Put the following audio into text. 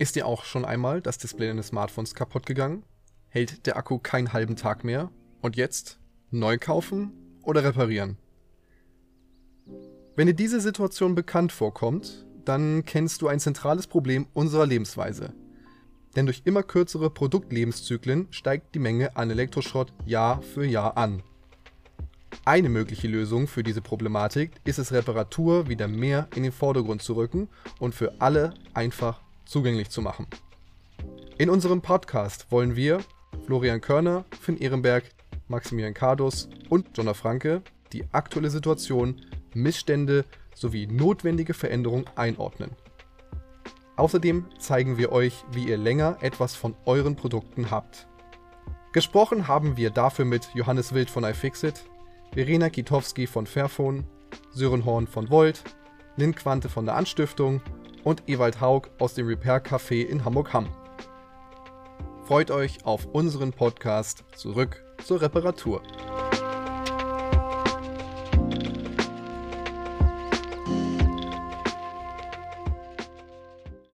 Ist dir auch schon einmal das Display deines Smartphones kaputt gegangen? Hält der Akku keinen halben Tag mehr? Und jetzt? Neu kaufen oder reparieren? Wenn dir diese Situation bekannt vorkommt, dann kennst du ein zentrales Problem unserer Lebensweise. Denn durch immer kürzere Produktlebenszyklen steigt die Menge an Elektroschrott Jahr für Jahr an. Eine mögliche Lösung für diese Problematik ist es, Reparatur wieder mehr in den Vordergrund zu rücken und für alle einfach zugänglich zu machen. In unserem Podcast wollen wir, Florian Körner, Finn Ehrenberg, Maximilian Kardus und Jonna Franke, die aktuelle Situation, Missstände sowie notwendige Veränderungen einordnen. Außerdem zeigen wir euch, wie ihr länger etwas von euren Produkten habt. Gesprochen haben wir dafür mit Johannes Wild von iFixit, Verena Kitowski von Fairphone, Sören Horn von Volt, Lynn Quante von der Anstiftung und Ewald Haug aus dem Repair Café in Hamburg-Hamm. Freut euch auf unseren Podcast zurück zur Reparatur.